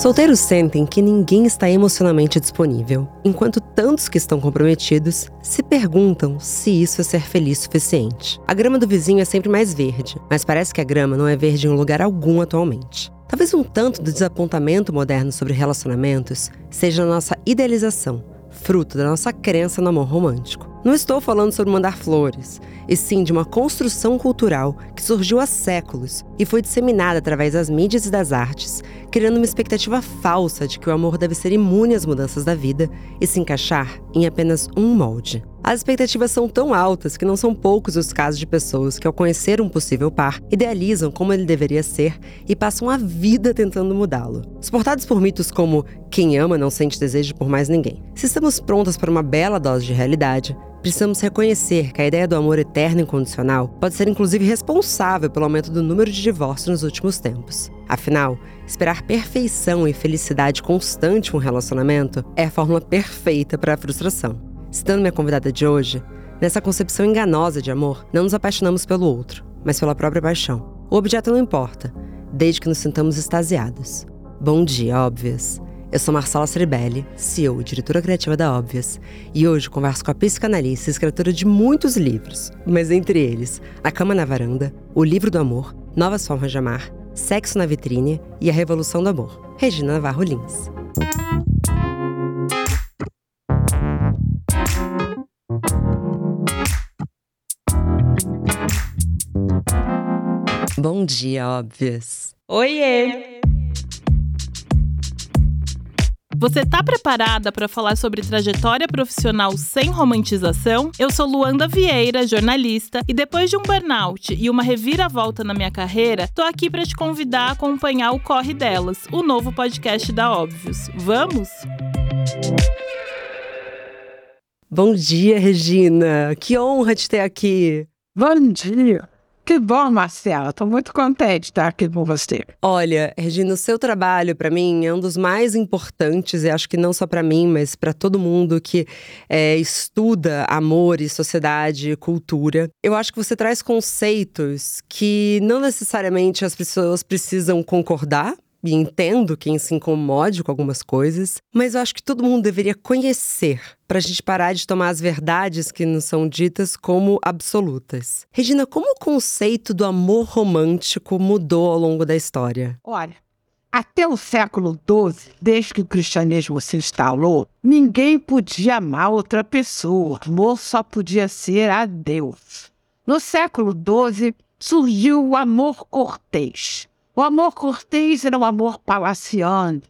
Solteiros sentem que ninguém está emocionalmente disponível, enquanto tantos que estão comprometidos se perguntam se isso é ser feliz suficiente. A grama do vizinho é sempre mais verde, mas parece que a grama não é verde em lugar algum atualmente. Talvez um tanto do desapontamento moderno sobre relacionamentos seja a nossa idealização, fruto da nossa crença no amor romântico. Não estou falando sobre mandar flores, e sim de uma construção cultural que surgiu há séculos e foi disseminada através das mídias e das artes, criando uma expectativa falsa de que o amor deve ser imune às mudanças da vida e se encaixar em apenas um molde. As expectativas são tão altas que não são poucos os casos de pessoas que, ao conhecer um possível par, idealizam como ele deveria ser e passam a vida tentando mudá-lo. Suportados por mitos como quem ama não sente desejo por mais ninguém. Se estamos prontas para uma bela dose de realidade, Precisamos reconhecer que a ideia do amor eterno e incondicional pode ser inclusive responsável pelo aumento do número de divórcios nos últimos tempos. Afinal, esperar perfeição e felicidade constante em um relacionamento é a fórmula perfeita para a frustração. Citando minha convidada de hoje, nessa concepção enganosa de amor, não nos apaixonamos pelo outro, mas pela própria paixão. O objeto não importa, desde que nos sintamos extasiados. Bom dia, óbvias! Eu sou Marcela Ceribelli, CEO e diretora criativa da Óbvias, e hoje converso com a psicanalista e escritora de muitos livros, mas entre eles A Cama na Varanda, O Livro do Amor, Novas Formas de Amar, Sexo na Vitrine e A Revolução do Amor, Regina Navarro Lins. Bom dia, Óbvias! Oiê! Você tá preparada para falar sobre trajetória profissional sem romantização? Eu sou Luanda Vieira, jornalista, e depois de um burnout e uma reviravolta na minha carreira, tô aqui para te convidar a acompanhar o Corre Delas, o novo podcast da Óbvios. Vamos? Bom dia, Regina. Que honra te ter aqui. Bom dia. Que bom, Marcela. Estou muito contente de estar aqui com você. Olha, Regina, o seu trabalho, para mim, é um dos mais importantes, e acho que não só para mim, mas para todo mundo que é, estuda amor e sociedade cultura. Eu acho que você traz conceitos que não necessariamente as pessoas precisam concordar, e entendo quem se incomode com algumas coisas, mas eu acho que todo mundo deveria conhecer para a gente parar de tomar as verdades que nos são ditas como absolutas. Regina, como o conceito do amor romântico mudou ao longo da história? Olha, até o século XII, desde que o cristianismo se instalou, ninguém podia amar outra pessoa. O amor só podia ser a Deus. No século XII, surgiu o amor cortês. O amor cortês era um amor palaciano.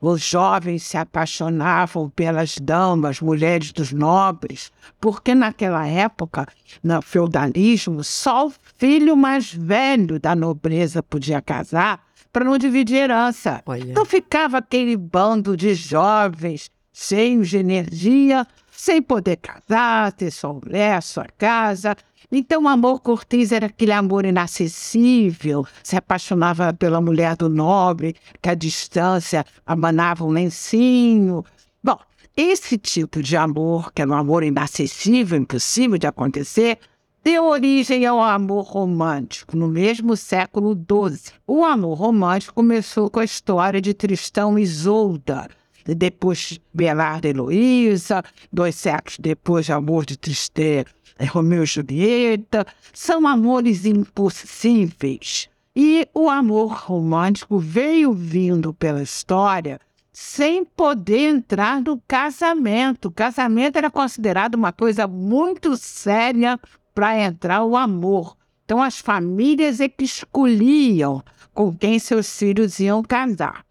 Os jovens se apaixonavam pelas damas, mulheres dos nobres, porque naquela época, no feudalismo, só o filho mais velho da nobreza podia casar para não dividir herança. Olha. Então ficava aquele bando de jovens cheios de energia, sem poder casar, ter sua mulher, sua casa, então, o amor cortês era aquele amor inacessível, se apaixonava pela mulher do nobre, que à distância abanava um lencinho. Bom, esse tipo de amor, que era um amor inacessível, impossível de acontecer, deu origem ao amor romântico no mesmo século XII. O amor romântico começou com a história de Tristão e Isolda, depois Belardo e Heloísa, dois séculos depois de Amor de Tristeza é Romeu e Julieta, são amores impossíveis. E o amor romântico veio vindo pela história sem poder entrar no casamento. O casamento era considerado uma coisa muito séria para entrar o amor. Então, as famílias é que escolhiam com quem seus filhos iam casar.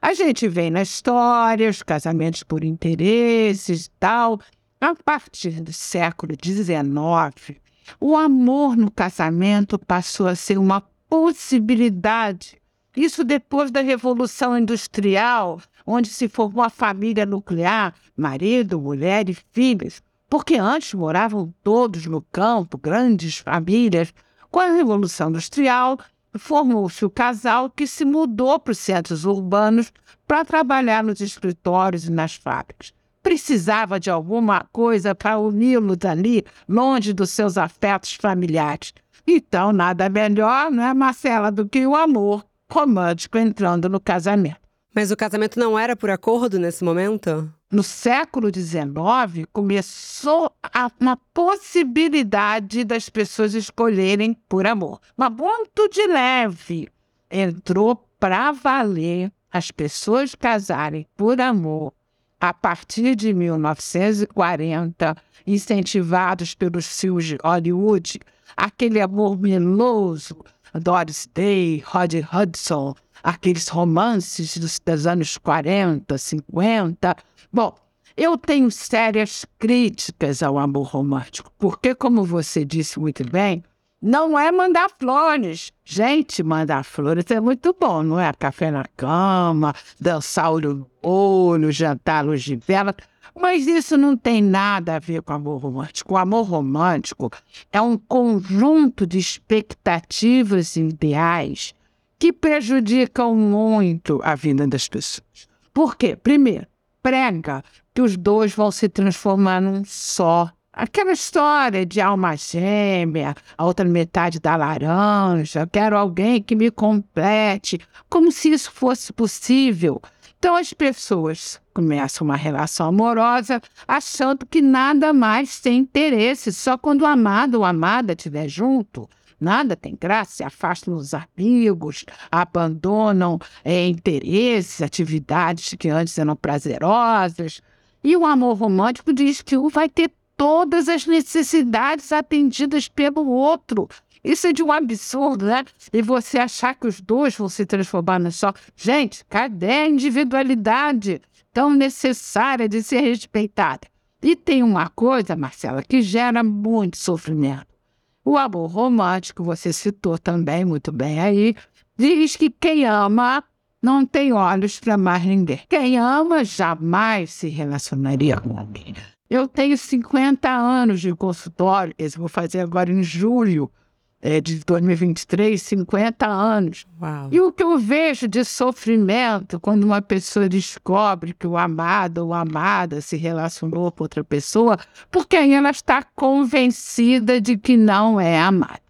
A gente vê na história os casamentos por interesses e tal, a partir do século XIX, o amor no casamento passou a ser uma possibilidade. Isso depois da Revolução Industrial, onde se formou a família nuclear, marido, mulher e filhos, porque antes moravam todos no campo, grandes famílias. Com a Revolução Industrial, formou-se o casal que se mudou para os centros urbanos para trabalhar nos escritórios e nas fábricas precisava de alguma coisa para uni-los ali, longe dos seus afetos familiares. Então, nada melhor, não é, Marcela, do que o amor romântico entrando no casamento. Mas o casamento não era por acordo nesse momento? No século XIX, começou a, uma possibilidade das pessoas escolherem por amor. Mas muito de leve. Entrou para valer as pessoas casarem por amor a partir de 1940, incentivados pelos filmes de Hollywood, aquele amor meloso, Doris Day, Rod Hudson, aqueles romances dos, dos anos 40, 50. Bom, eu tenho sérias críticas ao amor romântico, porque, como você disse muito bem, não é mandar flores. Gente, mandar flores é muito bom, não é? Café na cama, dançar olho no olho, jantar luz de vela. Mas isso não tem nada a ver com amor romântico. O amor romântico é um conjunto de expectativas e ideais que prejudicam muito a vida das pessoas. Por quê? Primeiro, prega que os dois vão se transformar num só. Aquela história de alma gêmea, a outra metade da laranja, quero alguém que me complete, como se isso fosse possível. Então as pessoas começam uma relação amorosa achando que nada mais tem interesse, só quando o amado ou amada estiver junto. Nada tem graça, se afastam dos amigos, abandonam é, interesses, atividades que antes eram prazerosas. E o amor romântico diz que um vai ter todas as necessidades atendidas pelo outro. Isso é de um absurdo, né? E você achar que os dois vão se transformar no só. Gente, cadê a individualidade tão necessária de ser respeitada? E tem uma coisa, Marcela, que gera muito sofrimento. O amor romântico, você citou também muito bem aí, diz que quem ama não tem olhos para mais ninguém. Quem ama jamais se relacionaria com alguém. Eu tenho 50 anos de consultório, esse vou fazer agora em julho é, de 2023, 50 anos. Uau. E o que eu vejo de sofrimento quando uma pessoa descobre que o amado ou amada se relacionou com outra pessoa, porque aí ela está convencida de que não é amada.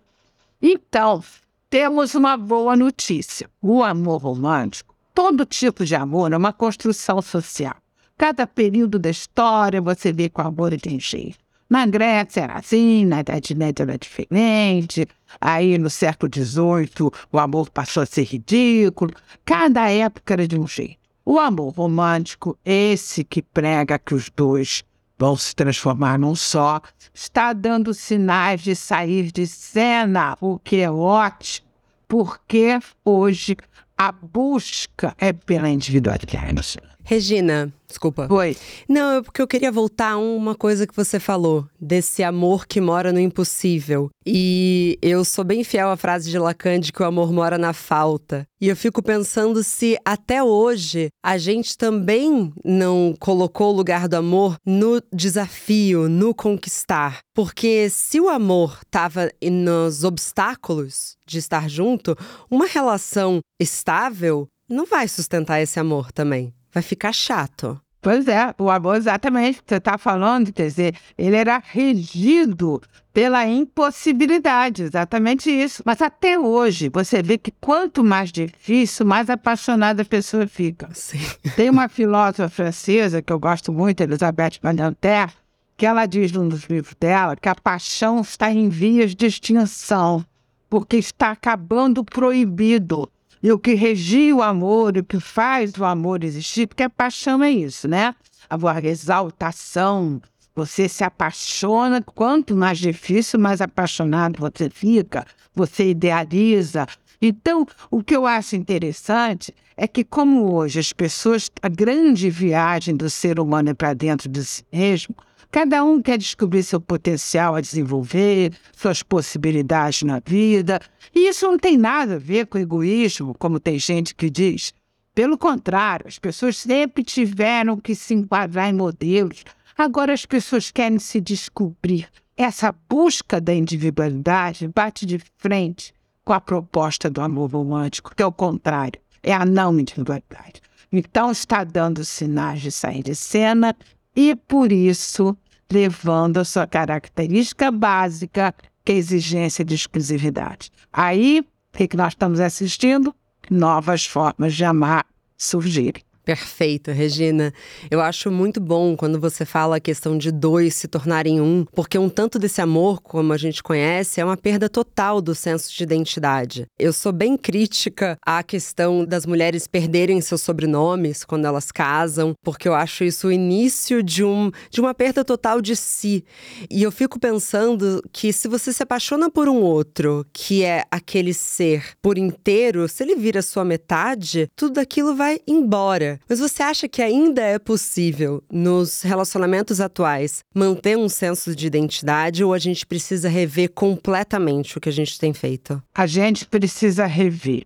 Então, temos uma boa notícia. O amor romântico, todo tipo de amor, é uma construção social. Cada período da história você vê o amor tem jeito. Na Grécia era assim, na Idade Média era diferente, aí no século XVIII o amor passou a ser ridículo, cada época era de um jeito. O amor romântico, esse que prega que os dois vão se transformar num só, está dando sinais de sair de cena, o que é ótimo, porque hoje a busca é pela individualidade. Regina, desculpa. Oi. Não, é porque eu queria voltar a uma coisa que você falou, desse amor que mora no impossível. E eu sou bem fiel à frase de Lacan de que o amor mora na falta. E eu fico pensando se até hoje a gente também não colocou o lugar do amor no desafio, no conquistar. Porque se o amor estava nos obstáculos de estar junto, uma relação estável não vai sustentar esse amor também vai ficar chato. Pois é, o amor exatamente você está falando, quer dizer, ele era regido pela impossibilidade, exatamente isso. Mas até hoje, você vê que quanto mais difícil, mais apaixonada a pessoa fica. Sim. Tem uma filósofa francesa que eu gosto muito, Elisabeth Badinter, que ela diz num dos livros dela que a paixão está em vias de extinção, porque está acabando proibido. E o que regia o amor, o que faz o amor existir, porque a paixão é isso, né? A exaltação, você se apaixona, quanto mais difícil, mais apaixonado você fica, você idealiza. Então, o que eu acho interessante é que, como hoje as pessoas, a grande viagem do ser humano é para dentro de si mesmo, Cada um quer descobrir seu potencial a desenvolver, suas possibilidades na vida. E isso não tem nada a ver com egoísmo, como tem gente que diz. Pelo contrário, as pessoas sempre tiveram que se enquadrar em modelos. Agora as pessoas querem se descobrir. Essa busca da individualidade bate de frente com a proposta do amor romântico, que é o contrário, é a não individualidade. Então está dando sinais de sair de cena e, por isso, levando a sua característica básica, que é a exigência de exclusividade. Aí, o que nós estamos assistindo? Novas formas de amar surgirem. Perfeito, Regina. Eu acho muito bom quando você fala a questão de dois se tornarem um, porque um tanto desse amor, como a gente conhece, é uma perda total do senso de identidade. Eu sou bem crítica à questão das mulheres perderem seus sobrenomes quando elas casam, porque eu acho isso o início de, um, de uma perda total de si. E eu fico pensando que se você se apaixona por um outro, que é aquele ser por inteiro, se ele vira sua metade, tudo aquilo vai embora. Mas você acha que ainda é possível, nos relacionamentos atuais, manter um senso de identidade ou a gente precisa rever completamente o que a gente tem feito? A gente precisa rever.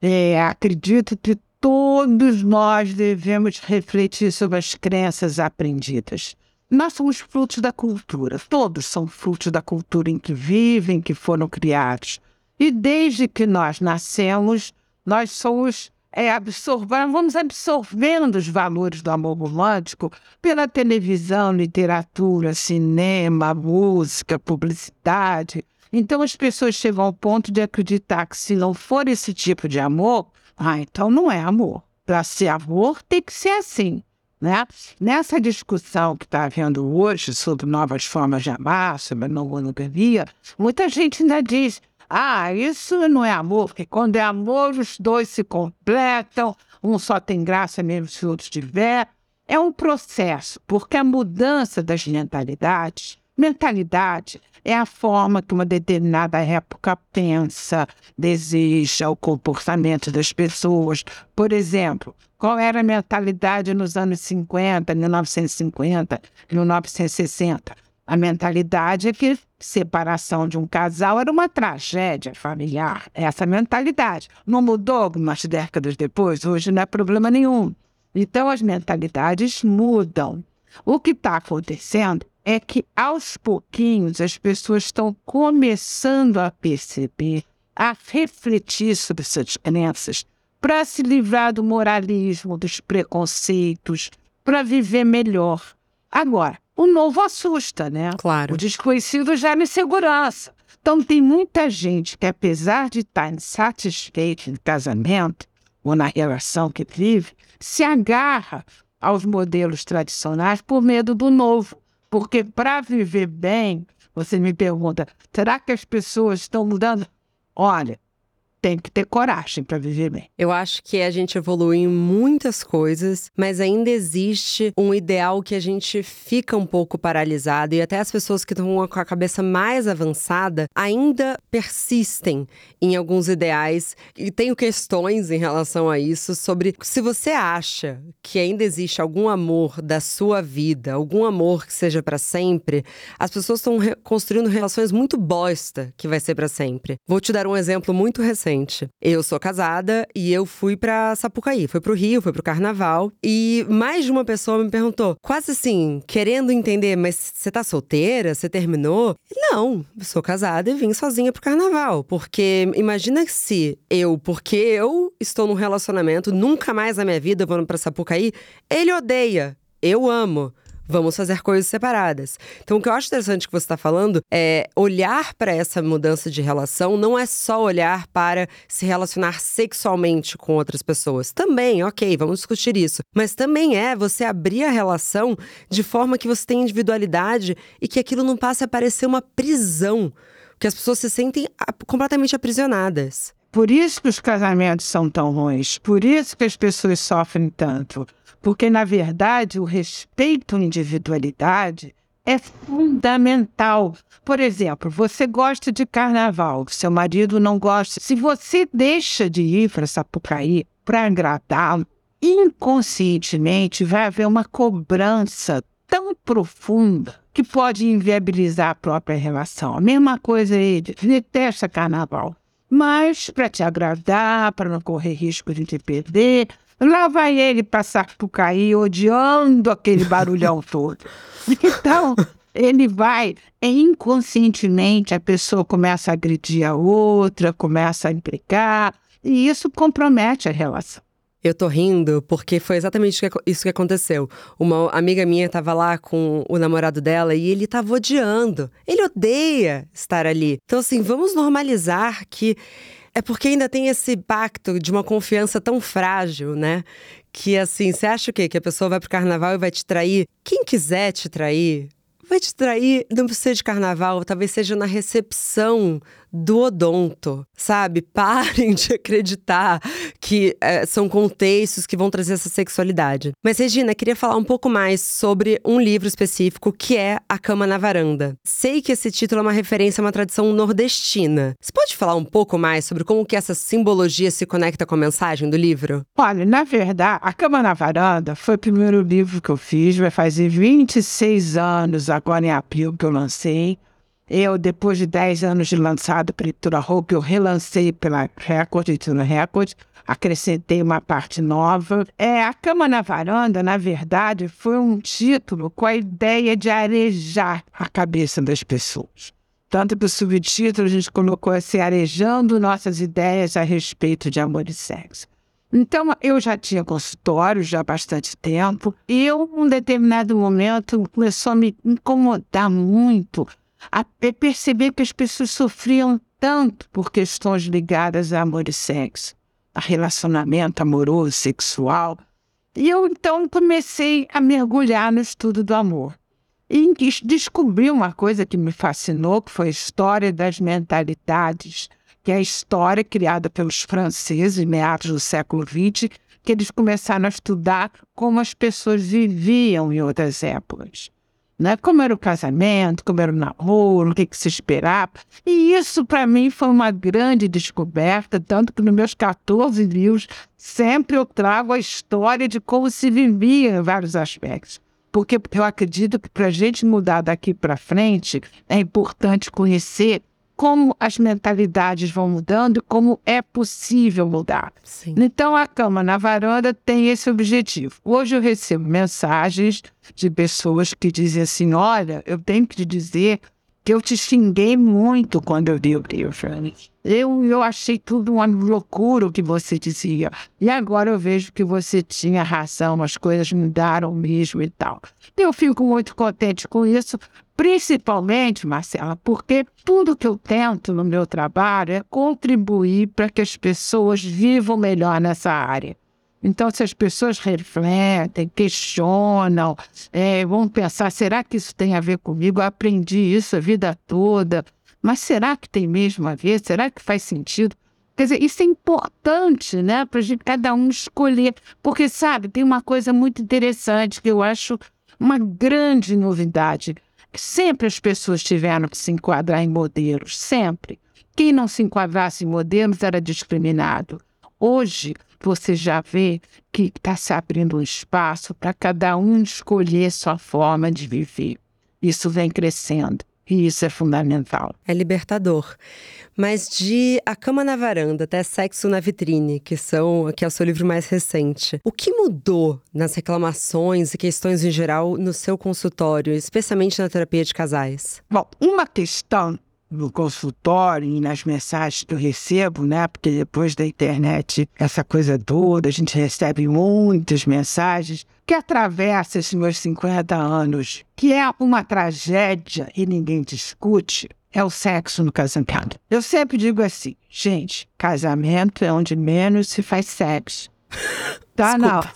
É, acredito que todos nós devemos refletir sobre as crenças aprendidas. Nós somos frutos da cultura, todos são frutos da cultura em que vivem, que foram criados. E desde que nós nascemos, nós somos é, absorver, vamos absorvendo os valores do amor romântico pela televisão, literatura, cinema, música, publicidade. Então as pessoas chegam ao ponto de acreditar que se não for esse tipo de amor, ah, então não é amor. Para ser amor, tem que ser assim. Né? Nessa discussão que está havendo hoje sobre novas formas de amar, sobre a monogamia, muita gente ainda diz ah, isso não é amor, porque quando é amor, os dois se completam, um só tem graça mesmo se o outro tiver. É um processo, porque a mudança das mentalidades, mentalidade é a forma que uma determinada época pensa, deseja, o comportamento das pessoas. Por exemplo, qual era a mentalidade nos anos 50, 1950, 1960? A mentalidade é que separação de um casal era uma tragédia familiar. Essa mentalidade. Não mudou algumas décadas depois? Hoje não é problema nenhum. Então as mentalidades mudam. O que está acontecendo é que aos pouquinhos as pessoas estão começando a perceber, a refletir sobre suas crenças, para se livrar do moralismo, dos preconceitos, para viver melhor. Agora, o novo assusta, né? Claro. O desconhecido gera insegurança. Então, tem muita gente que, apesar de estar insatisfeito no casamento ou na relação que vive, se agarra aos modelos tradicionais por medo do novo. Porque para viver bem, você me pergunta, será que as pessoas estão mudando? Olha, tem que ter coragem para viver bem. Eu acho que a gente evolui em muitas coisas, mas ainda existe um ideal que a gente fica um pouco paralisado e até as pessoas que estão com a cabeça mais avançada ainda persistem em alguns ideais e tenho questões em relação a isso sobre se você acha que ainda existe algum amor da sua vida, algum amor que seja para sempre, as pessoas estão construindo relações muito bosta que vai ser para sempre. Vou te dar um exemplo muito recente eu sou casada e eu fui pra Sapucaí, fui pro Rio, fui pro carnaval. E mais de uma pessoa me perguntou, quase assim, querendo entender, mas você tá solteira? Você terminou? Não, sou casada e vim sozinha pro carnaval. Porque imagina se eu, porque eu estou num relacionamento, nunca mais na minha vida vou pra Sapucaí, ele odeia. Eu amo. Vamos fazer coisas separadas. Então, o que eu acho interessante que você está falando é olhar para essa mudança de relação não é só olhar para se relacionar sexualmente com outras pessoas. Também, ok, vamos discutir isso. Mas também é você abrir a relação de forma que você tem individualidade e que aquilo não passe a parecer uma prisão. Que as pessoas se sentem completamente aprisionadas. Por isso que os casamentos são tão ruins, por isso que as pessoas sofrem tanto. Porque, na verdade, o respeito à individualidade é fundamental. Por exemplo, você gosta de carnaval, seu marido não gosta. Se você deixa de ir para Sapucaí para agradá-lo, inconscientemente vai haver uma cobrança tão profunda que pode inviabilizar a própria relação. A mesma coisa ele detesta carnaval. Mas para te agradar, para não correr risco de te perder, Lá vai ele passar por cair, odiando aquele barulhão todo. Então, ele vai, é inconscientemente, a pessoa começa a agredir a outra, começa a implicar, e isso compromete a relação. Eu tô rindo porque foi exatamente isso que aconteceu. Uma amiga minha tava lá com o namorado dela e ele tava odiando. Ele odeia estar ali. Então, assim, vamos normalizar que É porque ainda tem esse pacto de uma confiança tão frágil, né? Que assim, você acha o quê? Que a pessoa vai pro carnaval e vai te trair? Quem quiser te trair, vai te trair, não precisa de carnaval, talvez seja na recepção do odonto, sabe? Parem de acreditar que é, são contextos que vão trazer essa sexualidade. Mas, Regina, queria falar um pouco mais sobre um livro específico que é A Cama na Varanda. Sei que esse título é uma referência a uma tradição nordestina. Você pode falar um pouco mais sobre como que essa simbologia se conecta com a mensagem do livro? Olha, na verdade, A Cama na Varanda foi o primeiro livro que eu fiz, vai fazer 26 anos agora em abril que eu lancei. Eu, depois de 10 anos de lançado pela Editora Hulk, eu relancei pela Record, Editora Record, acrescentei uma parte nova. É, A Cama na Varanda, na verdade, foi um título com a ideia de arejar a cabeça das pessoas. Tanto que o subtítulo a gente colocou assim, arejando nossas ideias a respeito de amor e sexo. Então, eu já tinha consultório já há bastante tempo, e eu, um determinado momento, começou a me incomodar muito a perceber que as pessoas sofriam tanto por questões ligadas a amor e sexo, a relacionamento amoroso, sexual. E eu então comecei a mergulhar no estudo do amor. E descobri uma coisa que me fascinou, que foi a história das mentalidades, que é a história criada pelos franceses em meados do século XX, que eles começaram a estudar como as pessoas viviam em outras épocas né? Como era o casamento, como era o namoro, o que, que se esperava. E isso, para mim, foi uma grande descoberta, tanto que nos meus 14 livros, sempre eu trago a história de como se vivia em vários aspectos. Porque eu acredito que para a gente mudar daqui para frente, é importante conhecer como as mentalidades vão mudando e como é possível mudar. Sim. Então, a Cama na Varanda tem esse objetivo. Hoje eu recebo mensagens de pessoas que dizem assim: olha, eu tenho que te dizer que eu te xinguei muito quando eu li o livro. Eu, eu achei tudo uma loucura o que você dizia. E agora eu vejo que você tinha razão, as coisas mudaram mesmo e tal. Eu fico muito contente com isso, principalmente, Marcela, porque tudo que eu tento no meu trabalho é contribuir para que as pessoas vivam melhor nessa área. Então, se as pessoas refletem, questionam, é, vão pensar: será que isso tem a ver comigo? Eu aprendi isso a vida toda, mas será que tem mesmo a ver? Será que faz sentido? Quer dizer, isso é importante, né, para cada um escolher. Porque, sabe, tem uma coisa muito interessante que eu acho uma grande novidade. Sempre as pessoas tiveram que se enquadrar em modelos, sempre. Quem não se enquadrasse em modelos era discriminado. Hoje, você já vê que está se abrindo um espaço para cada um escolher sua forma de viver. Isso vem crescendo. E isso é fundamental. É libertador. Mas de A Cama na Varanda até Sexo na Vitrine, que são que é o seu livro mais recente, o que mudou nas reclamações e questões em geral no seu consultório, especialmente na terapia de casais? Bom, uma questão no consultório e nas mensagens que eu recebo, né? Porque depois da internet, essa coisa toda, a gente recebe muitas mensagens que atravessa esses meus 50 anos, que é uma tragédia e ninguém discute, é o sexo no casamento. Eu sempre digo assim, gente, casamento é onde menos se faz sexo. Tá na hora.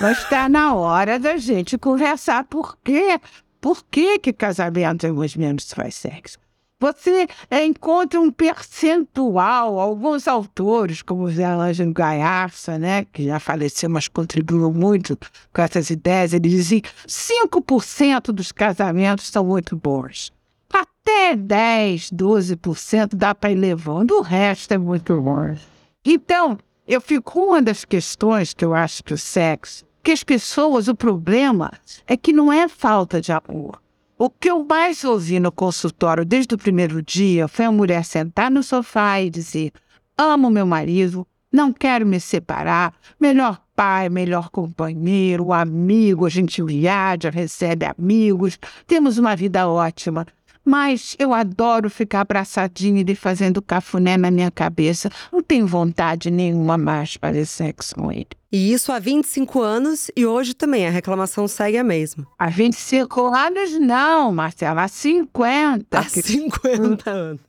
Mas está na hora da gente conversar por quê? Por que, que casamento alguns menos faz sexo? Você encontra um percentual, alguns autores, como Zé Ângelo Gaiarça, né, que já faleceu, mas contribuiu muito com essas ideias, ele dizia 5% dos casamentos são muito bons. Até 10, 12% dá para ir levando, o resto é muito bom. Então, eu fico uma das questões que eu acho que o sexo porque as pessoas, o problema é que não é falta de amor. O que eu mais ouvi no consultório desde o primeiro dia foi a mulher sentar no sofá e dizer: amo meu marido, não quero me separar, melhor pai, melhor companheiro, amigo, a gente viaja, recebe amigos, temos uma vida ótima. Mas eu adoro ficar abraçadinha e fazendo cafuné na minha cabeça. Não tenho vontade nenhuma mais para sexo com ele. E isso há 25 anos e hoje também a reclamação segue a mesma. Há 25 anos não, Marcela, há 50. Há 50 anos.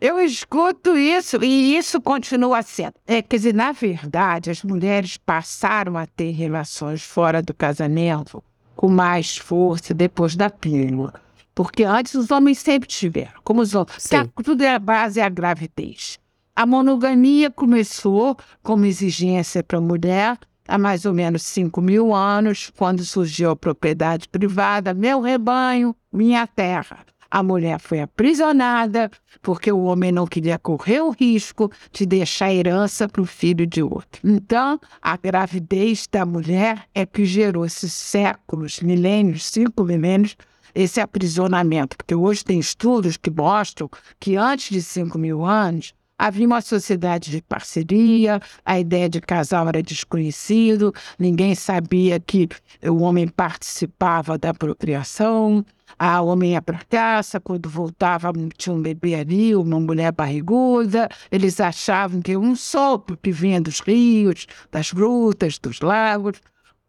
Eu escuto isso e isso continua sendo. É, quer dizer, na verdade, as mulheres passaram a ter relações fora do casamento com mais força depois da pílula. Porque antes os homens sempre tiveram, como os homens. Tudo é a base é a gravidez. A monogamia começou como exigência para a mulher há mais ou menos 5 mil anos, quando surgiu a propriedade privada, meu rebanho, minha terra. A mulher foi aprisionada porque o homem não queria correr o risco de deixar herança para o filho de outro. Então, a gravidez da mulher é que gerou esses séculos, milênios, cinco milênios, esse aprisionamento. Porque hoje tem estudos que mostram que antes de 5 mil anos, Havia uma sociedade de parceria, a ideia de casal era desconhecido, ninguém sabia que o homem participava da procriação, a homem ia para casa, quando voltava tinha um bebê ali, uma mulher barriguda, eles achavam que um sopro que vinha dos rios, das grutas, dos lagos,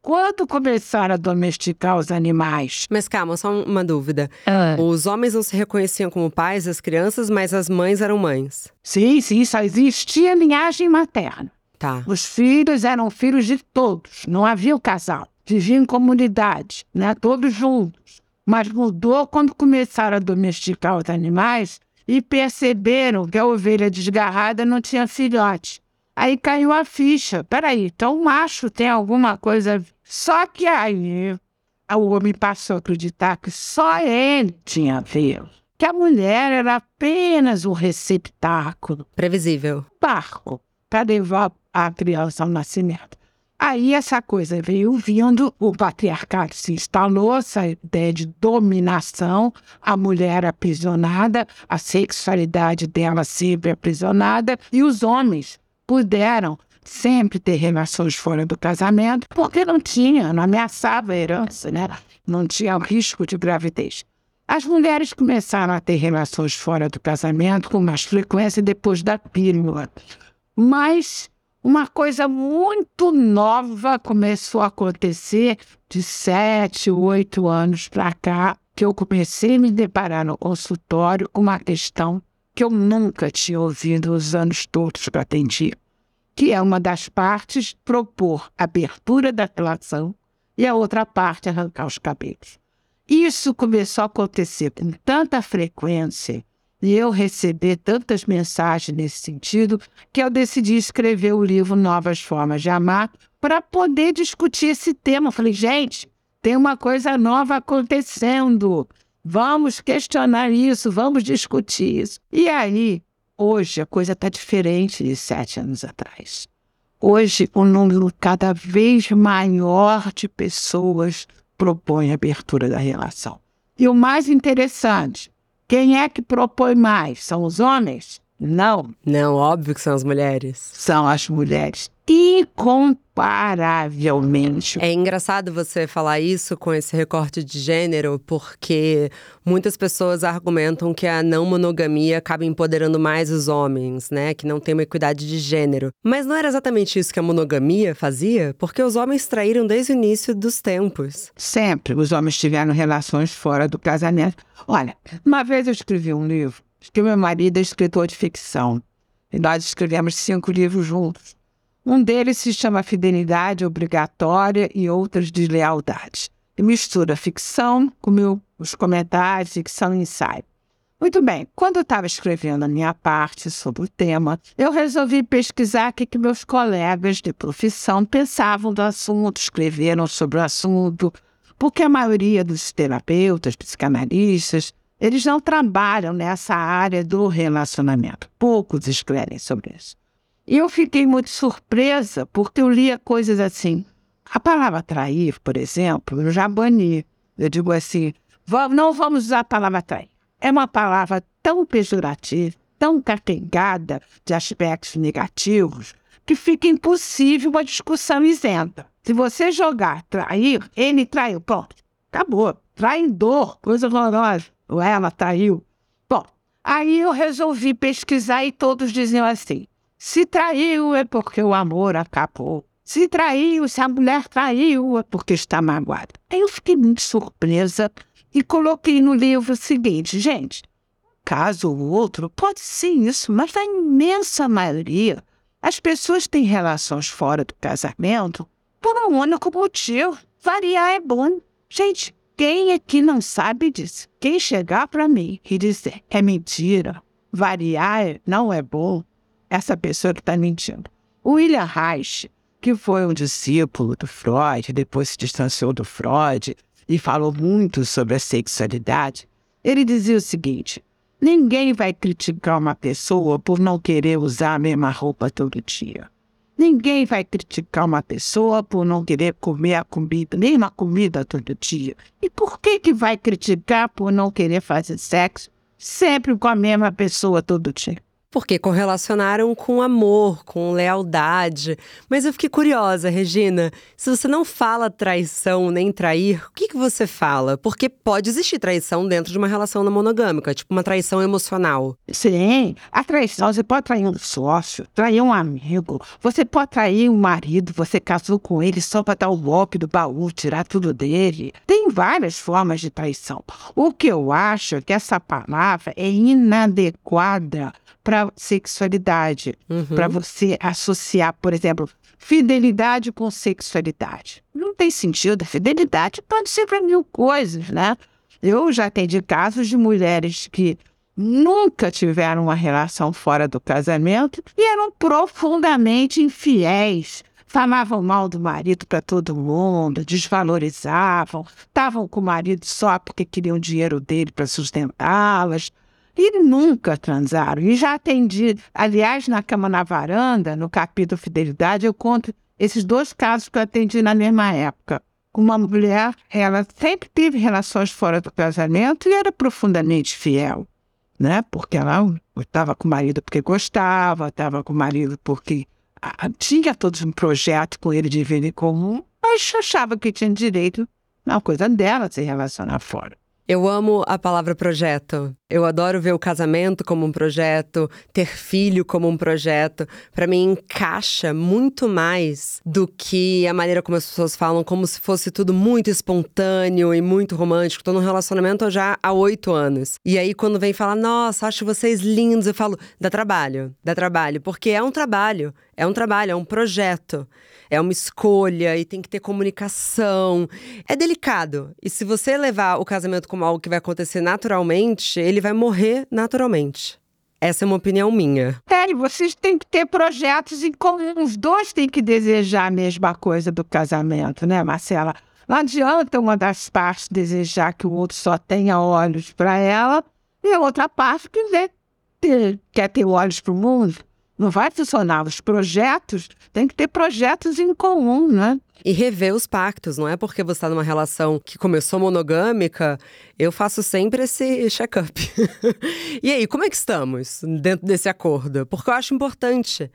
quando começaram a domesticar os animais? Mas calma, só uma dúvida. Ah. Os homens não se reconheciam como pais das crianças, mas as mães eram mães. Sim, sim, só existia linhagem materna. Tá. Os filhos eram filhos de todos, não havia o casal. Viviam em comunidade, né? todos juntos. Mas mudou quando começaram a domesticar os animais e perceberam que a ovelha desgarrada não tinha filhote. Aí caiu a ficha. Peraí, então o macho tem alguma coisa. Só que aí o homem passou a acreditar que só ele tinha ver. Que a mulher era apenas um receptáculo. Previsível. Barco para levar a criança ao nascimento. Aí essa coisa veio vindo, o patriarcado se instalou, essa ideia de dominação, a mulher aprisionada, a sexualidade dela sempre aprisionada, e os homens puderam sempre ter relações fora do casamento, porque não tinha, não ameaçava a herança, né? não tinha risco de gravidez. As mulheres começaram a ter relações fora do casamento com mais frequência depois da pílula. Mas uma coisa muito nova começou a acontecer de sete, oito anos para cá, que eu comecei a me deparar no consultório com uma questão que eu nunca tinha ouvido os anos todos que atendi que é uma das partes propor abertura da relação e a outra parte arrancar os cabelos. Isso começou a acontecer com tanta frequência e eu receber tantas mensagens nesse sentido que eu decidi escrever o livro Novas Formas de Amar para poder discutir esse tema. Eu falei, gente, tem uma coisa nova acontecendo. Vamos questionar isso, vamos discutir isso. E aí Hoje a coisa está diferente de sete anos atrás. Hoje, um número cada vez maior de pessoas propõe a abertura da relação. E o mais interessante, quem é que propõe mais? São os homens? Não. Não, óbvio que são as mulheres. São as mulheres incomparavelmente. É engraçado você falar isso com esse recorte de gênero, porque muitas pessoas argumentam que a não monogamia acaba empoderando mais os homens, né? Que não tem uma equidade de gênero. Mas não era exatamente isso que a monogamia fazia? Porque os homens traíram desde o início dos tempos. Sempre os homens tiveram relações fora do casamento. Olha, uma vez eu escrevi um livro, que meu marido é escritor de ficção. E nós escrevemos cinco livros juntos. Um deles se chama Fidelidade Obrigatória e Outras Deslealdades. E mistura ficção com meu, os comentários, ficção e ensaio. Muito bem, quando eu estava escrevendo a minha parte sobre o tema, eu resolvi pesquisar o que, que meus colegas de profissão pensavam do assunto, escreveram sobre o assunto, porque a maioria dos terapeutas, psicanalistas, eles não trabalham nessa área do relacionamento. Poucos escrevem sobre isso. E eu fiquei muito surpresa, porque eu lia coisas assim. A palavra trair, por exemplo, eu já bani. Eu digo assim: não vamos usar a palavra trair. É uma palavra tão pejorativa, tão carregada de aspectos negativos, que fica impossível uma discussão isenta. Se você jogar trair, ele traiu, pronto, acabou. Traidor, coisa horrorosa. Ou ela traiu. Bom, aí eu resolvi pesquisar e todos diziam assim: se traiu é porque o amor acabou. Se traiu, se a mulher traiu é porque está magoada. Aí eu fiquei muito surpresa e coloquei no livro o seguinte, gente, caso ou outro, pode ser isso, mas na imensa maioria, as pessoas têm relações fora do casamento por um único motivo. Variar é bom. Gente, quem aqui não sabe disso? Quem chegar para mim e dizer é mentira, variar não é bom, essa pessoa que está mentindo. William Reich, que foi um discípulo do Freud, depois se distanciou do Freud e falou muito sobre a sexualidade, ele dizia o seguinte: ninguém vai criticar uma pessoa por não querer usar a mesma roupa todo dia. Ninguém vai criticar uma pessoa por não querer comer a comida, mesma comida todo dia. E por que que vai criticar por não querer fazer sexo sempre com a mesma pessoa todo dia? Porque correlacionaram com amor, com lealdade. Mas eu fiquei curiosa, Regina, se você não fala traição nem trair, o que, que você fala? Porque pode existir traição dentro de uma relação não monogâmica, tipo uma traição emocional. Sim, a traição, você pode trair um sócio, trair um amigo, você pode trair um marido, você casou com ele só para dar o golpe do baú, tirar tudo dele. Tem várias formas de traição. O que eu acho é que essa palavra é inadequada para sexualidade, uhum. para você associar, por exemplo, fidelidade com sexualidade. Não tem sentido. A fidelidade pode ser para mil coisas, né? Eu já atendi casos de mulheres que nunca tiveram uma relação fora do casamento e eram profundamente infiéis. Falavam mal do marido para todo mundo, desvalorizavam, estavam com o marido só porque queriam dinheiro dele para sustentá-las e nunca transaram. E já atendi, aliás, na cama na varanda, no capítulo Fidelidade, eu conto esses dois casos que eu atendi na mesma época. Uma mulher, ela sempre teve relações fora do casamento e era profundamente fiel, né? Porque ela estava com o marido porque gostava, estava com o marido porque tinha todos um projeto com ele de vida em comum, mas achava que tinha direito na coisa dela se relacionar fora. Eu amo a palavra projeto. Eu adoro ver o casamento como um projeto, ter filho como um projeto. Para mim, encaixa muito mais do que a maneira como as pessoas falam, como se fosse tudo muito espontâneo e muito romântico. Tô num relacionamento já há oito anos. E aí, quando vem falar, nossa, acho vocês lindos, eu falo, dá trabalho, dá trabalho. Porque é um trabalho, é um trabalho, é um projeto é uma escolha e tem que ter comunicação. É delicado. E se você levar o casamento como algo que vai acontecer naturalmente, ele vai morrer naturalmente. Essa é uma opinião minha. É, vocês têm que ter projetos em comum. Os dois têm que desejar a mesma coisa do casamento, né, Marcela? Não adianta uma das partes desejar que o outro só tenha olhos para ela e a outra parte quiser ter, quer ter olhos para o mundo. Não vai funcionar. Os projetos, tem que ter projetos em comum, né? E rever os pactos, não é porque você está numa relação que começou monogâmica, eu faço sempre esse check-up. e aí, como é que estamos dentro desse acordo? Porque eu acho importante.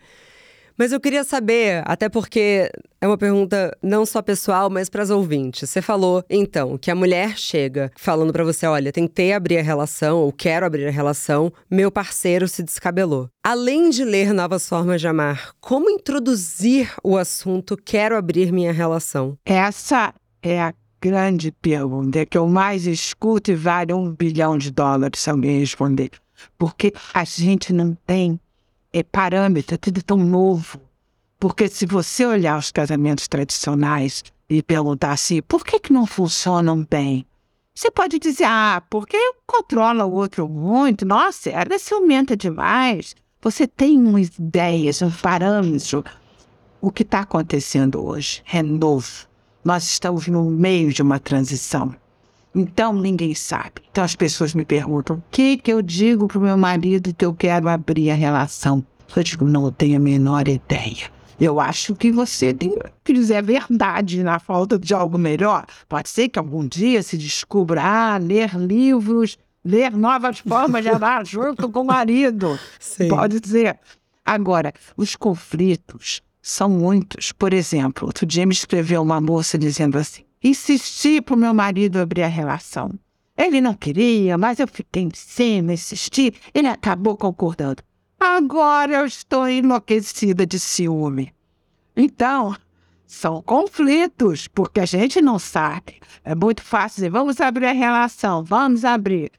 Mas eu queria saber, até porque é uma pergunta não só pessoal, mas para as ouvintes. Você falou, então, que a mulher chega falando para você: olha, tentei abrir a relação, ou quero abrir a relação, meu parceiro se descabelou. Além de ler Novas Formas de Amar, como introduzir o assunto quero abrir minha relação? Essa é a grande pergunta que eu mais escuto e vale um bilhão de dólares se alguém responder. Porque a gente não tem é parâmetro, é tudo tão novo. Porque se você olhar os casamentos tradicionais e perguntar assim, por que, que não funcionam bem? Você pode dizer, ah, porque controla o outro muito, nossa, ela ciumenta demais. Você tem umas ideias, um parâmetro. O que está acontecendo hoje é novo. Nós estamos no meio de uma transição. Então ninguém sabe. Então as pessoas me perguntam: o que, que eu digo para o meu marido que eu quero abrir a relação? Eu digo: não tenho a menor ideia. Eu acho que você tem que dizer a verdade na falta de algo melhor. Pode ser que algum dia se descubra, ah, ler livros, ler novas formas de amar junto com o marido. Sim. Pode ser. Agora, os conflitos são muitos. Por exemplo, outro dia me escreveu uma moça dizendo assim: Insisti para o meu marido abrir a relação. Ele não queria, mas eu fiquei em cima, insisti. Ele acabou concordando. Agora eu estou enlouquecida de ciúme. Então, são conflitos, porque a gente não sabe. É muito fácil dizer, vamos abrir a relação, vamos abrir.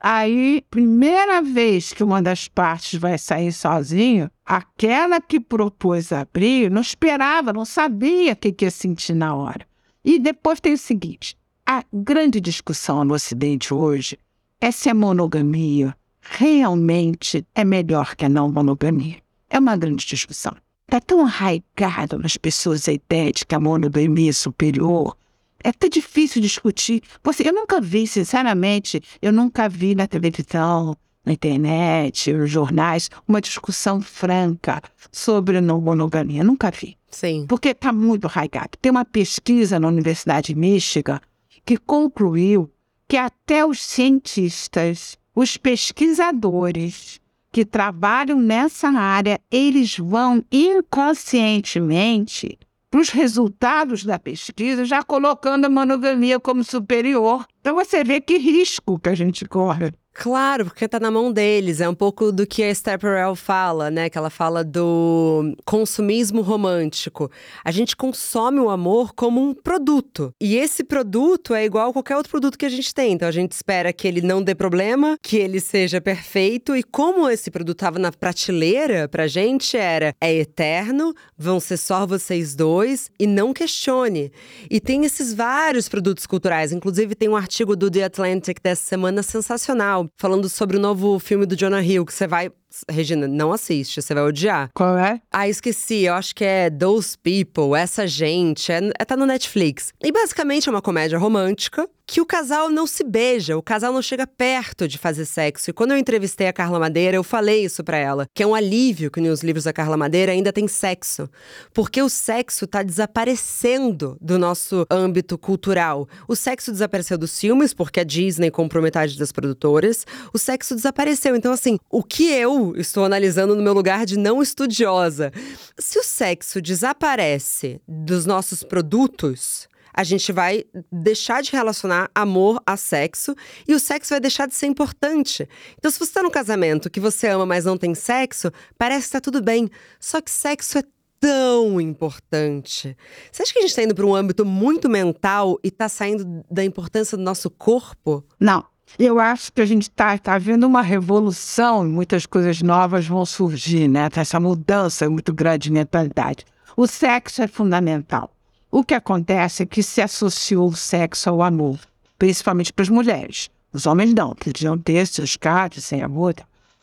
Aí, primeira vez que uma das partes vai sair sozinho, aquela que propôs abrir não esperava, não sabia o que, que ia sentir na hora. E depois tem o seguinte: a grande discussão no Ocidente hoje é se a monogamia realmente é melhor que a não monogamia. É uma grande discussão. Está tão arraigado nas pessoas a ideia de que a monogamia é superior. É tão difícil discutir. Você, eu nunca vi, sinceramente, eu nunca vi na televisão, na internet, nos jornais, uma discussão franca sobre não monogamia. Nunca vi. Sim. Porque está muito arraigado. Tem uma pesquisa na Universidade de Michigan que concluiu que até os cientistas, os pesquisadores que trabalham nessa área, eles vão inconscientemente para os resultados da pesquisa, já colocando a monogamia como superior. Então você vê que risco que a gente corre. Claro, porque tá na mão deles. É um pouco do que a Esther Perel fala, né? Que ela fala do consumismo romântico. A gente consome o amor como um produto. E esse produto é igual a qualquer outro produto que a gente tem. Então a gente espera que ele não dê problema, que ele seja perfeito. E como esse produto tava na prateleira pra gente, era é eterno, vão ser só vocês dois e não questione. E tem esses vários produtos culturais. Inclusive, tem um artigo do The Atlantic dessa semana sensacional falando sobre o novo filme do Jonah Hill, que você vai Regina, não assiste, você vai odiar. Qual é? Ah, esqueci, eu acho que é Those People, Essa Gente, é, é, tá no Netflix. E basicamente é uma comédia romântica que o casal não se beija, o casal não chega perto de fazer sexo. E quando eu entrevistei a Carla Madeira, eu falei isso para ela, que é um alívio que nos livros da Carla Madeira ainda tem sexo, porque o sexo tá desaparecendo do nosso âmbito cultural. O sexo desapareceu dos filmes, porque a Disney comprou metade das produtoras. O sexo desapareceu. Então, assim, o que eu estou analisando no meu lugar de não estudiosa. Se o sexo desaparece dos nossos produtos, a gente vai deixar de relacionar amor a sexo e o sexo vai deixar de ser importante. Então, se você está num casamento que você ama, mas não tem sexo, parece que está tudo bem. Só que sexo é tão importante. Você acha que a gente está indo para um âmbito muito mental e está saindo da importância do nosso corpo? Não. Eu acho que a gente está tá vendo uma revolução e muitas coisas novas vão surgir, né? Tá essa mudança muito grande de mentalidade. O sexo é fundamental. O que acontece é que se associou o sexo ao amor, principalmente para as mulheres. Os homens não, podiam ter seus casos sem amor.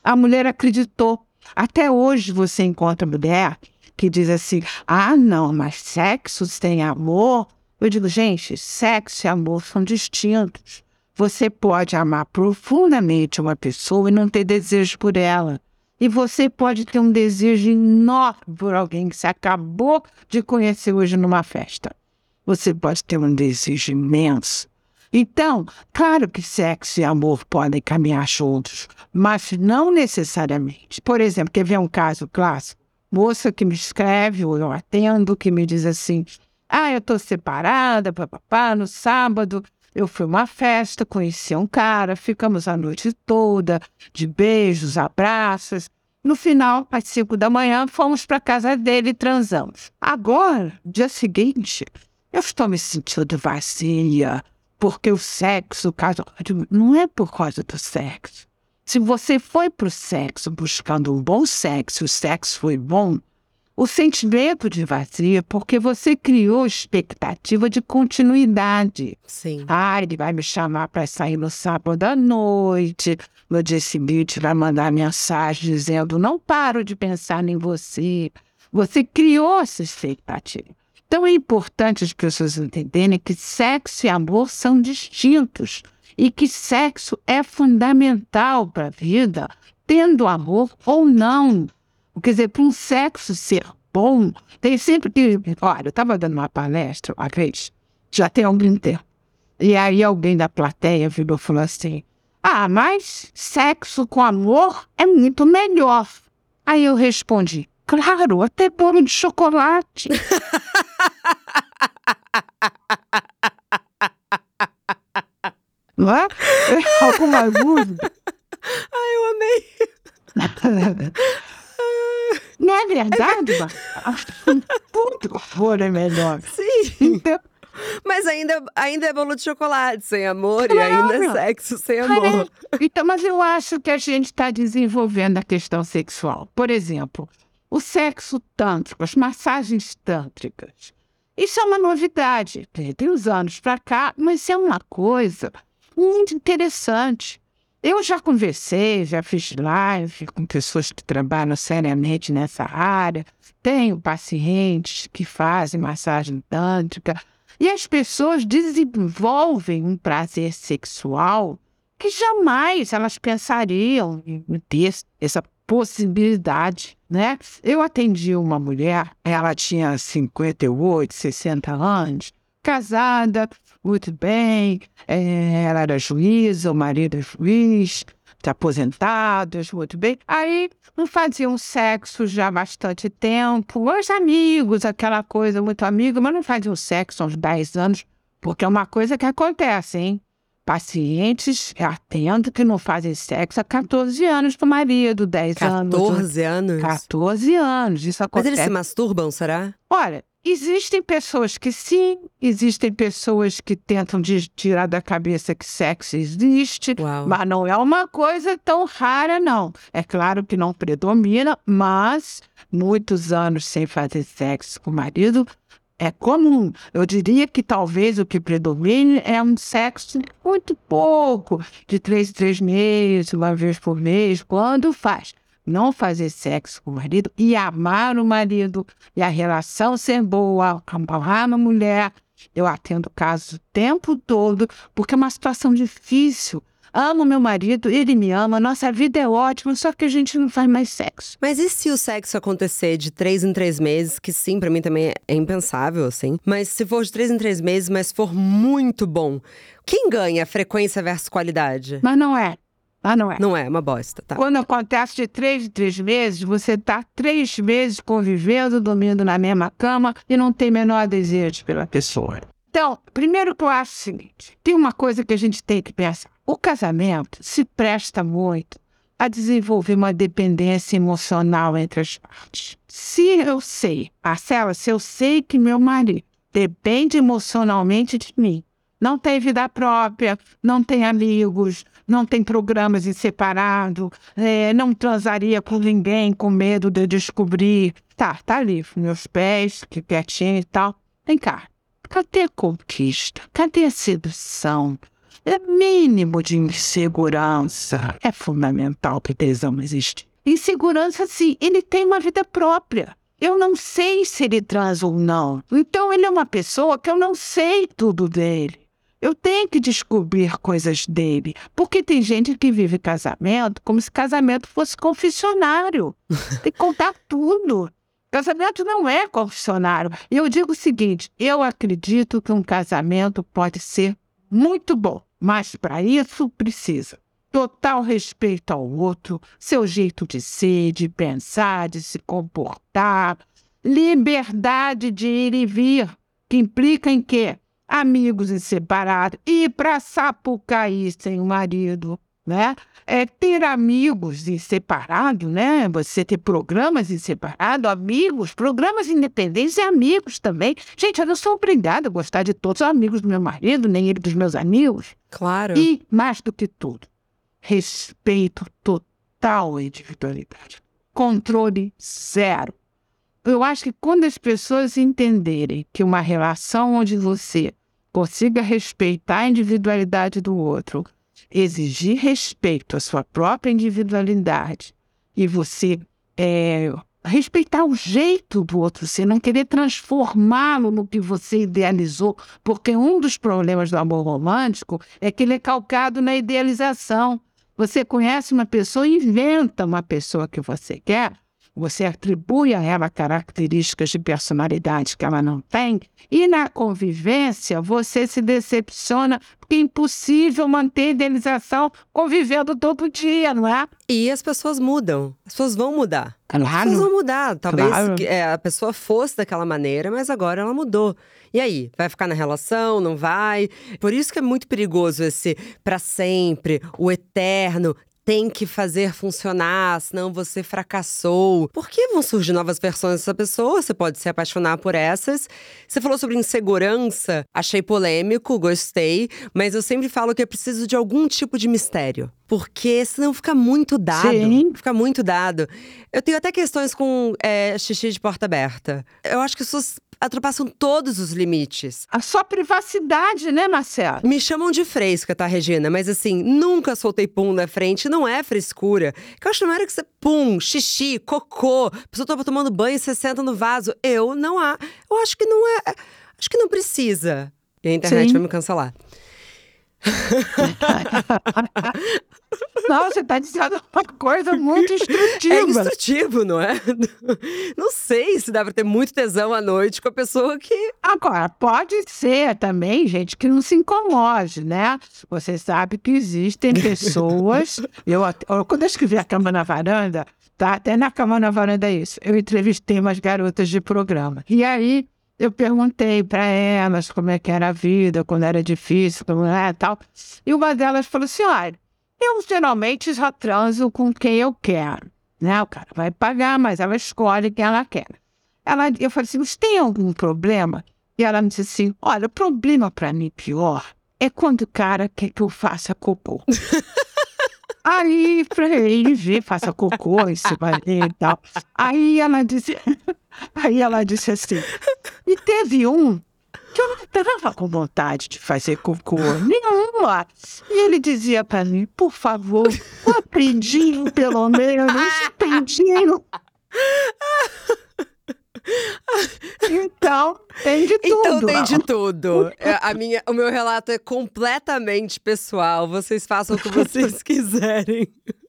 A mulher acreditou. Até hoje você encontra mulher que diz assim: ah, não, mas sexo sem amor. Eu digo, gente, sexo e amor são distintos. Você pode amar profundamente uma pessoa e não ter desejo por ela. E você pode ter um desejo enorme por alguém que você acabou de conhecer hoje numa festa. Você pode ter um desejo imenso. Então, claro que sexo e amor podem caminhar juntos, mas não necessariamente. Por exemplo, quer ver um caso clássico? Moça que me escreve, ou eu atendo, que me diz assim: Ah, eu estou separada, papapá, no sábado eu fui uma festa, conheci um cara, ficamos a noite toda, de beijos, abraços. No final, às cinco da manhã, fomos para casa dele e transamos. Agora, dia seguinte, eu estou me sentindo vazia, porque o sexo, o caso, não é por causa do sexo. Se você foi para o sexo buscando um bom sexo, o sexo foi bom, o sentimento de vazio, porque você criou expectativa de continuidade. Sim. Ah, ele vai me chamar para sair no sábado à noite. No dia seguinte, vai mandar mensagem dizendo: Não paro de pensar em você. Você criou essa expectativa. Então é importante as pessoas entenderem que sexo e amor são distintos e que sexo é fundamental para a vida, tendo amor ou não. Quer dizer, para um sexo ser bom, tem sempre que. Olha, eu estava dando uma palestra uma vez, já tem algum tempo. E aí alguém da plateia virou e falou assim: Ah, mas sexo com amor é muito melhor. Aí eu respondi: Claro, até bolo de chocolate. Não é? Alguma dúvida? Ai, eu amei. Não é verdade, Tudo for é melhor. Sim. Então, Mas ainda, ainda é bolo de chocolate sem amor e ainda é sexo sem amor. É. Então, mas eu acho que a gente está desenvolvendo a questão sexual. Por exemplo, o sexo tântrico, as massagens tântricas. Isso é uma novidade. Tem uns anos para cá, mas é uma coisa muito interessante. Eu já conversei, já fiz live com pessoas que trabalham seriamente nessa área. Tenho pacientes que fazem massagem tântrica. E as pessoas desenvolvem um prazer sexual que jamais elas pensariam em ter essa possibilidade, né? Eu atendi uma mulher, ela tinha 58, 60 anos, casada, muito bem, é, ela era juíza, o marido é juiz, tá aposentados, muito bem. Aí não faziam sexo já há bastante tempo, os amigos, aquela coisa, muito amigo, mas não faziam sexo há uns 10 anos, porque é uma coisa que acontece, hein? Pacientes atendo que não fazem sexo há 14 anos com o marido, 10 anos. 14 anos? 14 anos, isso acontece. Mas eles se masturbam, será? Olha, Existem pessoas que sim, existem pessoas que tentam tirar da cabeça que sexo existe, Uau. mas não é uma coisa tão rara, não. É claro que não predomina, mas muitos anos sem fazer sexo com o marido é comum. Eu diria que talvez o que predomine é um sexo muito pouco, de três três meses, uma vez por mês, quando faz não fazer sexo com o marido e amar o marido e a relação ser boa, amar a mulher. Eu atendo casos o tempo todo, porque é uma situação difícil. Amo meu marido, ele me ama, nossa vida é ótima, só que a gente não faz mais sexo. Mas e se o sexo acontecer de três em três meses, que sim, para mim também é impensável, assim. Mas se for de três em três meses, mas for muito bom, quem ganha frequência versus qualidade? Mas não é. Ah, não é? Não é, é uma bosta, tá? Quando acontece de três em três meses, você tá três meses convivendo, dormindo na mesma cama e não tem menor desejo pela pessoa. Então, primeiro que eu acho o seguinte: tem uma coisa que a gente tem que pensar. O casamento se presta muito a desenvolver uma dependência emocional entre as partes. Se eu sei, Marcela, se eu sei que meu marido depende emocionalmente de mim, não tem vida própria, não tem amigos, não tem programas em separado, é, não transaria com ninguém com medo de descobrir. Tá, tá ali, meus pés, que quietinho e tal. Vem cá, cadê a conquista? Cadê a sedução? É mínimo de insegurança. É fundamental que tesão existe. Insegurança, sim, ele tem uma vida própria. Eu não sei se ele transa ou não. Então ele é uma pessoa que eu não sei tudo dele. Eu tenho que descobrir coisas dele. Porque tem gente que vive casamento como se casamento fosse confessionário. Tem que contar tudo. Casamento não é confessionário. E eu digo o seguinte: eu acredito que um casamento pode ser muito bom, mas para isso precisa total respeito ao outro, seu jeito de ser, de pensar, de se comportar, liberdade de ir e vir, que implica em quê? Amigos em separado, ir para Sapucaí sem o marido, né? É ter amigos em separado, né? Você ter programas em separado, amigos, programas independentes e amigos também. Gente, eu não sou obrigada a gostar de todos os amigos do meu marido, nem ele dos meus amigos. Claro. E, mais do que tudo, respeito total à individualidade. Controle zero. Eu acho que quando as pessoas entenderem que uma relação onde você consiga respeitar a individualidade do outro, exigir respeito à sua própria individualidade e você é, respeitar o jeito do outro ser, não querer transformá-lo no que você idealizou, porque um dos problemas do amor romântico é que ele é calcado na idealização. Você conhece uma pessoa inventa uma pessoa que você quer, você atribui a ela características de personalidade que ela não tem, e na convivência você se decepciona porque é impossível manter a idealização convivendo todo dia, não é? E as pessoas mudam, as pessoas vão mudar. Claro. As pessoas vão mudar. Talvez Claro. é, a pessoa fosse daquela maneira, mas agora ela mudou. E aí, vai ficar na relação, não vai? Por isso que é muito perigoso esse para sempre, o eterno. Tem que fazer funcionar, senão você fracassou. Porque vão surgir novas versões dessa pessoa, você pode se apaixonar por essas. Você falou sobre insegurança, achei polêmico, gostei, mas eu sempre falo que é preciso de algum tipo de mistério. Porque senão fica muito dado. Sim. Fica muito dado. Eu tenho até questões com é, xixi de porta aberta. Eu acho que as pessoas ultrapassam todos os limites. A sua privacidade, né, Marcelo? Me chamam de fresca, tá, Regina? Mas assim, nunca soltei pum na frente, não é frescura. Que eu acho que não era que você, pum, xixi, cocô, a pessoa tava tomando banho e você senta no vaso. Eu não há. Eu acho que não é. Acho que não precisa. E a internet Sim. vai me cancelar. Não, você está dizendo uma coisa muito É instrutiva. instrutivo, não é? Não sei se dá pra ter muito tesão à noite com a pessoa que. Agora, pode ser também, gente, que não se incomode, né? Você sabe que existem pessoas. eu, eu- quando eu escrevi a cama na varanda, tá? Até na cama na varanda é isso. Eu entrevistei umas garotas de programa. E aí eu perguntei para elas como é que era a vida, quando era difícil, como é tal. E uma delas falou assim: olha, eu geralmente só transo com quem eu quero. Né? O cara vai pagar, mas ela escolhe quem ela quer. Ela, eu falei assim, mas tem algum problema? E ela me disse assim, olha, o problema para mim pior é quando o cara quer que eu faça cocô. Aí, pra ele ver, faça cocô em cima dele e tal. Aí ela disse, aí ela disse assim, e teve um que eu não estava com vontade de fazer cocô nenhuma. E ele dizia para mim, por favor, um pedinho pelo menos, um pedinho. Então, tem de tudo. Então tem de tudo. É, A minha, o meu relato é completamente pessoal. Vocês façam o que vocês quiserem.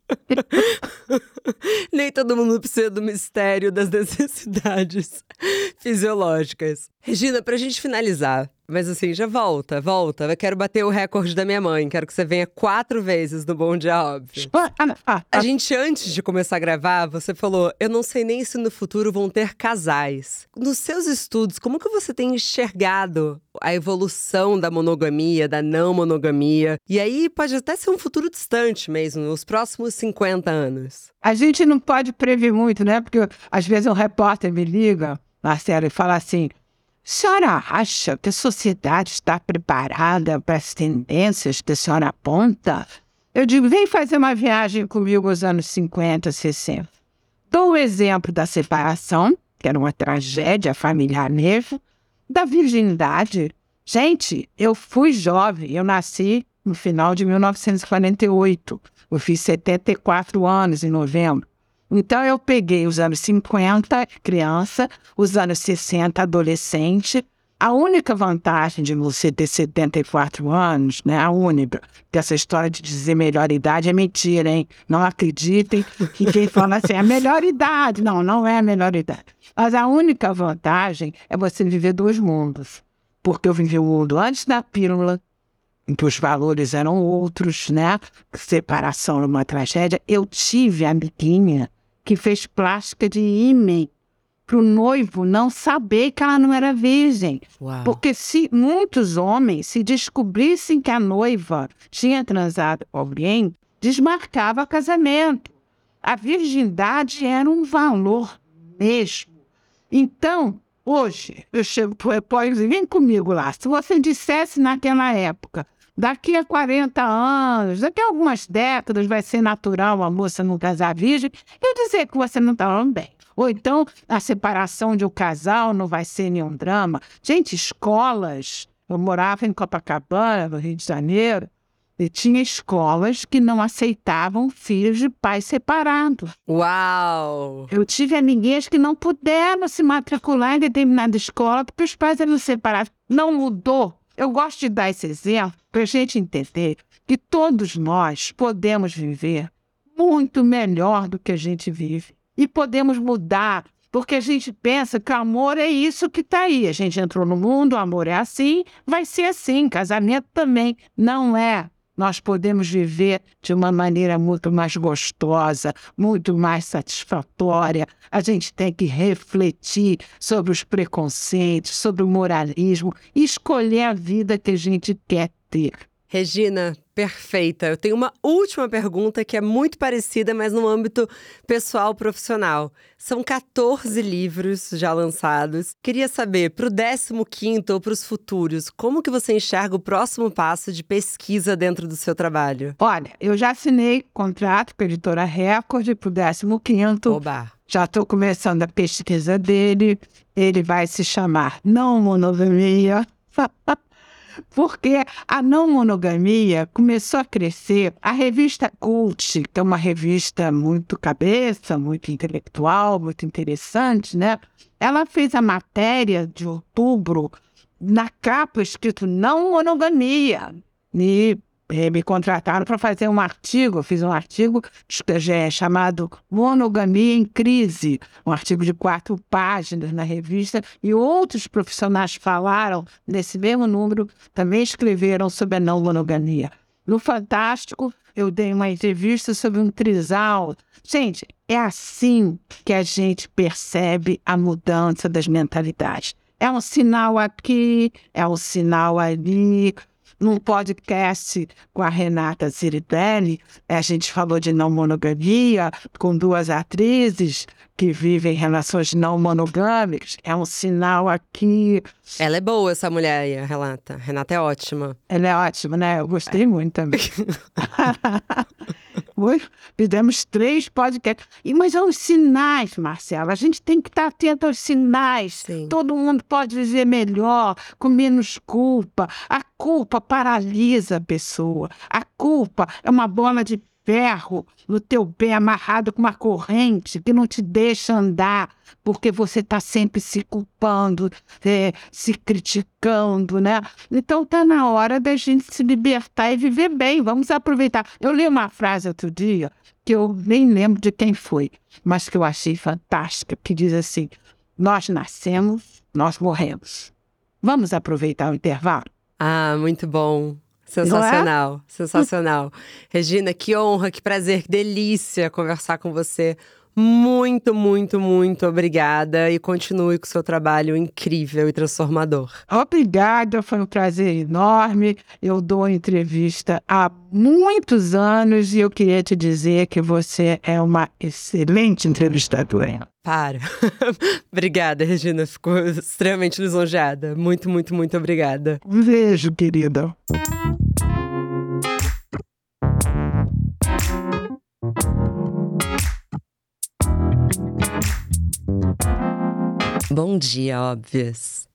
Nem todo mundo precisa do mistério das necessidades fisiológicas. Regina, pra gente finalizar, mas assim, já volta, volta. Eu quero bater o recorde da minha mãe. Quero que você venha quatro vezes no Bom Dia Óbvio. Ah, ah, ah, A gente, antes de começar a gravar, você falou: eu não sei nem se no futuro vão ter casais. Nos seus estudos, como que você tem enxergado a evolução da monogamia, da não monogamia? E aí pode até ser um futuro distante mesmo, nos próximos 50 anos. A gente não pode prever muito, né? Porque às vezes um repórter me liga, Marcelo, e fala assim: senhora acha que a sociedade está preparada para as tendências que a senhora aponta? Eu digo: vem fazer uma viagem comigo nos anos 50, 60. Dou o exemplo da separação, que era uma tragédia familiar mesmo, da virgindade. Gente, eu fui jovem, eu nasci no final de 1948. Eu fiz 74 anos em novembro. Então eu peguei os anos 50, criança, os anos 60, adolescente. A única vantagem de você ter 74 anos, né, a única, que essa história de dizer melhor idade é mentira, hein? Não acreditem que quem fala assim, é a melhor idade. Não, não é a melhor idade. Mas a única vantagem é você viver dois mundos. Porque eu vivi o mundo antes da pílula, em que os valores eram outros, né? Separação era uma tragédia. Eu tive amiguinha que fez plástica de ímã para o noivo não saber que ela não era virgem. Uau. Porque se muitos homens se descobrissem que a noiva tinha transado com alguém, desmarcava casamento. A virgindade era um valor mesmo. Então, hoje, eu chego para o repórter e digo, vem comigo lá. Se você dissesse naquela época, daqui a 40 anos, daqui a algumas décadas vai ser natural a moça não casar virgem, eu dizer que você não está bem. Ou então a separação de um casal não vai ser nenhum drama. Gente, escolas. Eu morava em Copacabana, no Rio de Janeiro, e tinha escolas que não aceitavam filhos de pais separados. Uau! Eu tive amiguinhas que não puderam se matricular em determinada escola porque os pais eram separados. Não mudou. Eu gosto de dar esse exemplo para a gente entender que todos nós podemos viver muito melhor do que a gente vive. E podemos mudar, porque a gente pensa que o amor é isso que está aí. A gente entrou no mundo, o amor é assim, vai ser assim. Casamento também não é. Nós podemos viver de uma maneira muito mais gostosa, muito mais satisfatória. A gente tem que refletir sobre os preconceitos, sobre o moralismo escolher a vida que a gente quer ter. Regina, perfeita. Eu tenho uma última pergunta que é muito parecida, mas no âmbito pessoal profissional. São 14 livros já lançados. Queria saber, para o 15 ou para os futuros, como que você enxerga o próximo passo de pesquisa dentro do seu trabalho? Olha, eu já assinei contrato com a editora Record para o 15 Oba! Já estou começando a pesquisa dele. Ele vai se chamar Não Monogamia. Porque a não monogamia começou a crescer. A revista Cult, que é uma revista muito cabeça, muito intelectual, muito interessante, né? Ela fez a matéria de outubro na capa escrito não monogamia. E me contrataram para fazer um artigo, eu fiz um artigo é, chamado Monogamia em Crise, um artigo de quatro páginas na revista, e outros profissionais falaram nesse mesmo número, também escreveram sobre a não monogamia. No Fantástico, eu dei uma entrevista sobre um trisal. Gente, é assim que a gente percebe a mudança das mentalidades. É um sinal aqui, é um sinal ali num podcast com a Renata Ciritelli, a gente falou de não monogamia, com duas atrizes que vivem relações não monogâmicas. É um sinal aqui. Ela é boa, essa mulher aí, a Renata. Renata é ótima. Ela é ótima, né? Eu gostei muito também. Fizemos três podcasts. E, mas são os sinais, Marcela. A gente tem que estar atento aos sinais. Sim. Todo mundo pode viver melhor, com menos culpa. A culpa paralisa a pessoa. A culpa é uma bola de ferro no teu pé amarrado com uma corrente que não te deixa andar, porque você está sempre se culpando, é, se criticando, né? Então está na hora da gente se libertar e viver bem. Vamos aproveitar. Eu li uma frase outro dia que eu nem lembro de quem foi, mas que eu achei fantástica, que diz assim: nós nascemos, nós morremos. Vamos aproveitar o intervalo? Ah, muito bom. Sensacional, é? sensacional. Regina, que honra, que prazer, que delícia conversar com você. Muito, muito, muito obrigada e continue com o seu trabalho incrível e transformador. Obrigada, foi um prazer enorme. Eu dou entrevista há muitos anos e eu queria te dizer que você é uma excelente entrevistadora. Para. obrigada, Regina. Ficou extremamente lisonjeada. Muito, muito, muito obrigada. Um beijo, querida. Bom dia, óbvias.